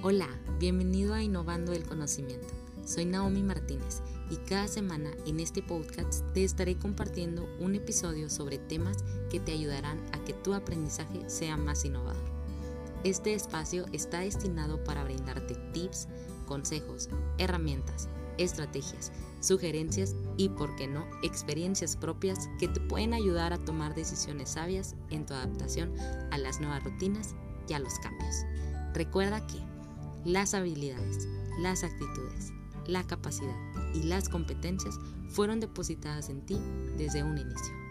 Hola, bienvenido a Innovando el Conocimiento. Soy Naomi Martínez y cada semana en este podcast te estaré compartiendo un episodio sobre temas que te ayudarán a que tu aprendizaje sea más innovador. Este espacio está destinado para brindarte tips, consejos, herramientas, estrategias, sugerencias y, por qué no, experiencias propias que te pueden ayudar a tomar decisiones sabias en tu adaptación a las nuevas rutinas y a los cambios. Recuerda que las habilidades, las actitudes, la capacidad y las competencias fueron depositadas en ti desde un inicio.